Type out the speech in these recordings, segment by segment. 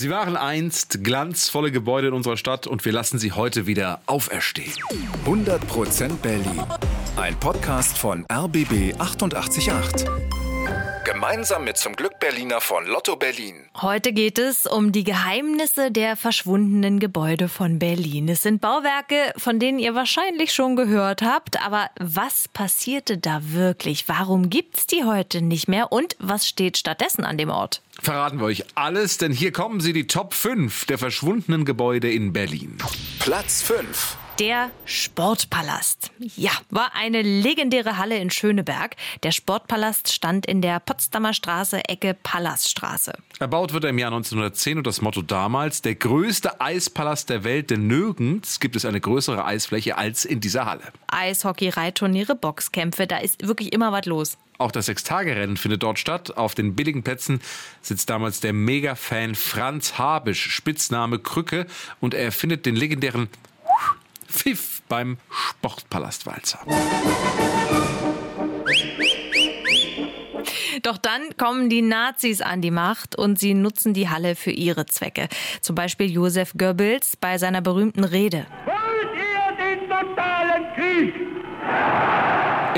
Sie waren einst glanzvolle Gebäude in unserer Stadt und wir lassen sie heute wieder auferstehen. 100% Berlin. Ein Podcast von RBB 888. Gemeinsam mit zum Glück Berliner von Lotto Berlin. Heute geht es um die Geheimnisse der verschwundenen Gebäude von Berlin. Es sind Bauwerke, von denen ihr wahrscheinlich schon gehört habt. Aber was passierte da wirklich? Warum gibt's die heute nicht mehr? Und was steht stattdessen an dem Ort? Verraten wir euch alles, denn hier kommen sie, die Top 5 der verschwundenen Gebäude in Berlin. Platz 5. Der Sportpalast. Ja, war eine legendäre Halle in Schöneberg. Der Sportpalast stand in der Potsdamer Straße, Ecke Palaststraße. Erbaut wird er im Jahr 1910 und das Motto damals, der größte Eispalast der Welt, denn nirgends gibt es eine größere Eisfläche als in dieser Halle. Eishockey, Reitturniere, Boxkämpfe, da ist wirklich immer was los. Auch das Sechstagerennen findet dort statt. Auf den billigen Plätzen sitzt damals der Mega-Fan Franz Habisch, Spitzname Krücke, und er erfindet den legendären Pfiff beim Sportpalastwalzer. Doch dann kommen die Nazis an die Macht und sie nutzen die Halle für ihre Zwecke. Zum Beispiel Josef Goebbels bei seiner berühmten Rede. Wollt ihr den totalen Krieg?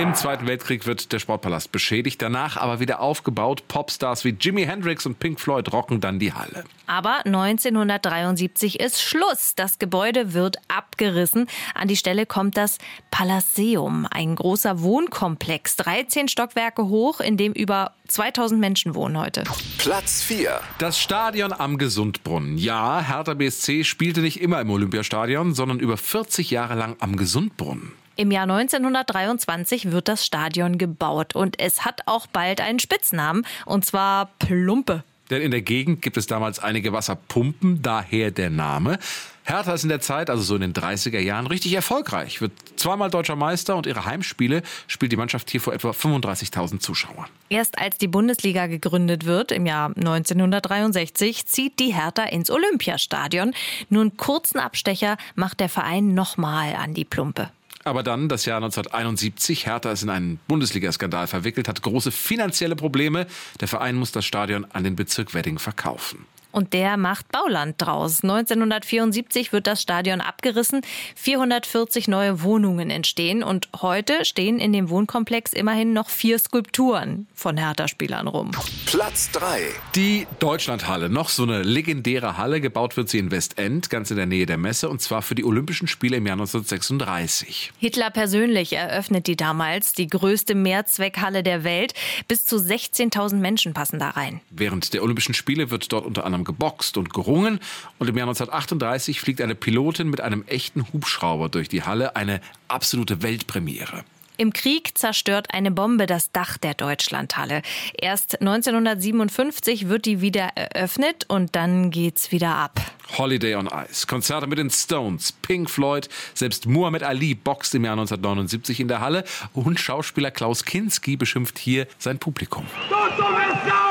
Im Zweiten Weltkrieg wird der Sportpalast beschädigt, danach aber wieder aufgebaut. Popstars wie Jimi Hendrix und Pink Floyd rocken dann die Halle. Aber 1973 ist Schluss. Das Gebäude wird abgerissen. An die Stelle kommt das Palaceum, ein großer Wohnkomplex, 13 Stockwerke hoch, in dem über 2000 Menschen wohnen heute. Platz 4. Das Stadion am Gesundbrunnen. Ja, Hertha BSC spielte nicht immer im Olympiastadion, sondern über 40 Jahre lang am Gesundbrunnen. Im Jahr 1923 wird das Stadion gebaut und es hat auch bald einen Spitznamen, und zwar Plumpe. Denn in der Gegend gibt es damals einige Wasserpumpen, daher der Name. Hertha ist in der Zeit, also so in den 30er Jahren, richtig erfolgreich. Wird zweimal deutscher Meister und ihre Heimspiele spielt die Mannschaft hier vor etwa 35.000 Zuschauern. Erst als die Bundesliga gegründet wird, im Jahr 1963, zieht die Hertha ins Olympiastadion. Nur einen kurzen Abstecher macht der Verein nochmal an die Plumpe. Aber dann, das Jahr 1971, Hertha ist in einen Bundesliga-Skandal verwickelt, hat große finanzielle Probleme. Der Verein muss das Stadion an den Bezirk Wedding verkaufen. Und der macht Bauland draus. 1974 wird das Stadion abgerissen, 440 neue Wohnungen entstehen und heute stehen in dem Wohnkomplex immerhin noch vier Skulpturen von Hertha-Spielern rum. Platz 3. Die Deutschlandhalle, noch so eine legendäre Halle, gebaut wird sie in Westend, ganz in der Nähe der Messe, und zwar für die Olympischen Spiele im Jahr 1936. Hitler persönlich eröffnet die damals, die größte Mehrzweckhalle der Welt. Bis zu 16.000 Menschen passen da rein. Während der Olympischen Spiele wird dort unter anderem geboxt und gerungen. Und im Jahr 1938 fliegt eine Pilotin mit einem echten Hubschrauber durch die Halle. Eine absolute Weltpremiere. Im Krieg zerstört eine Bombe das Dach der Deutschlandhalle. Erst 1957 wird die wieder eröffnet und dann geht's wieder ab. Holiday on Ice, Konzerte mit den Stones, Pink Floyd, selbst Muhammad Ali boxt im Jahr 1979 in der Halle und Schauspieler Klaus Kinski beschimpft hier sein Publikum. Du dumme Sau!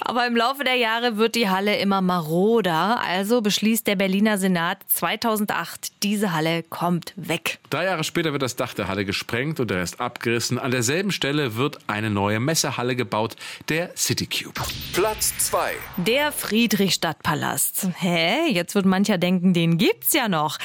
Aber im Laufe der Jahre wird die Halle immer maroder. Also beschließt der Berliner Senat 2008, diese Halle kommt weg. Drei Jahre später wird das Dach der Halle gesprengt und der Rest abgerissen. An derselben Stelle wird eine neue Messehalle gebaut, der City Cube. Platz 2. Der Friedrichstadtpalast. Hä? Jetzt wird mancher denken, den gibt's ja noch.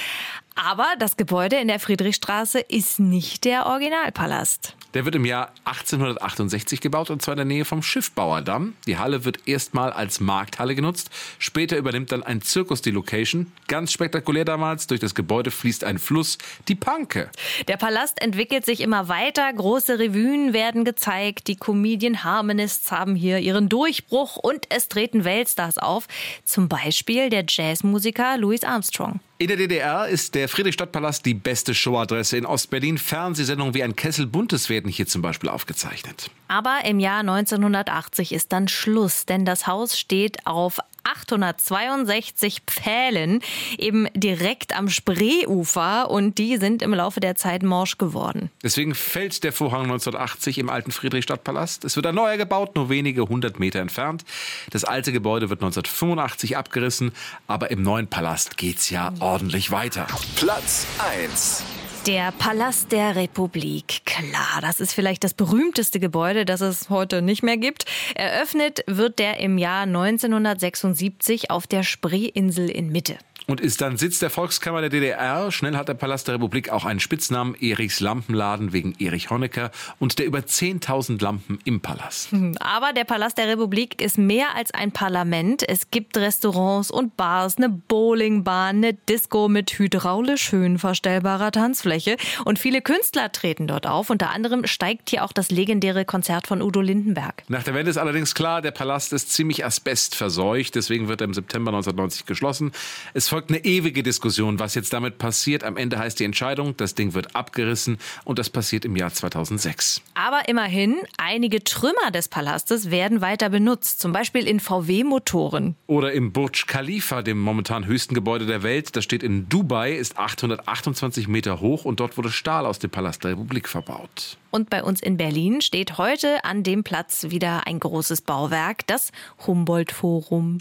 Aber das Gebäude in der Friedrichstraße ist nicht der Originalpalast. Der wird im Jahr 1868 gebaut und zwar in der Nähe vom Schiffbauerdamm. Die Halle wird erstmal als Markthalle genutzt. Später übernimmt dann ein Zirkus die Location. Ganz spektakulär damals. Durch das Gebäude fließt ein Fluss, die Panke. Der Palast entwickelt sich immer weiter. Große Revuen werden gezeigt. Die Comedian Harmonists haben hier ihren Durchbruch und es treten Weltstars auf. Zum Beispiel der Jazzmusiker Louis Armstrong. In der DDR ist der Friedrichstadtpalast die beste Showadresse in Ostberlin. Fernsehsendungen wie ein Kessel Buntes werden hier zum Beispiel aufgezeichnet. Aber im Jahr 1980 ist dann Schluss, denn das Haus steht auf 862 Pfählen, eben direkt am Spreeufer und die sind im Laufe der Zeit morsch geworden. Deswegen fällt der Vorhang 1980 im alten Friedrichstadtpalast. Es wird ein neuer gebaut, nur wenige hundert Meter entfernt. Das alte Gebäude wird 1985 abgerissen, aber im neuen Palast geht's ja ordentlich weiter. Platz 1. Der Palast der Republik. Klar, das ist vielleicht das berühmteste Gebäude, das es heute nicht mehr gibt. Eröffnet wird der im Jahr 1976 auf der Spreeinsel in Mitte und ist dann Sitz der Volkskammer der DDR. Schnell hat der Palast der Republik auch einen Spitznamen, Erichs Lampenladen wegen Erich Honecker und der über 10.000 Lampen im Palast. Hm, aber der Palast der Republik ist mehr als ein Parlament. Es gibt Restaurants und Bars, eine Bowlingbahn, eine Disco mit hydraulisch höhenverstellbarer Tanzfläche und viele Künstler treten dort auf. Unter anderem steigt hier auch das legendäre Konzert von Udo Lindenberg. Nach der Wende ist allerdings klar, der Palast ist ziemlich asbestverseucht, deswegen wird er im September 1990 geschlossen. Es folgt eine ewige Diskussion, was jetzt damit passiert. Am Ende heißt die Entscheidung, das Ding wird abgerissen und das passiert im Jahr 2006. Aber immerhin, einige Trümmer des Palastes werden weiter benutzt, zum Beispiel in VW-Motoren. Oder im Burj Khalifa, dem momentan höchsten Gebäude der Welt. Das steht in Dubai, ist 828 Meter hoch und dort wurde Stahl aus dem Palast der Republik verbaut. Und bei uns in Berlin steht heute an dem Platz wieder ein großes Bauwerk, das Humboldt-Forum.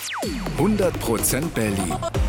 100% Berlin.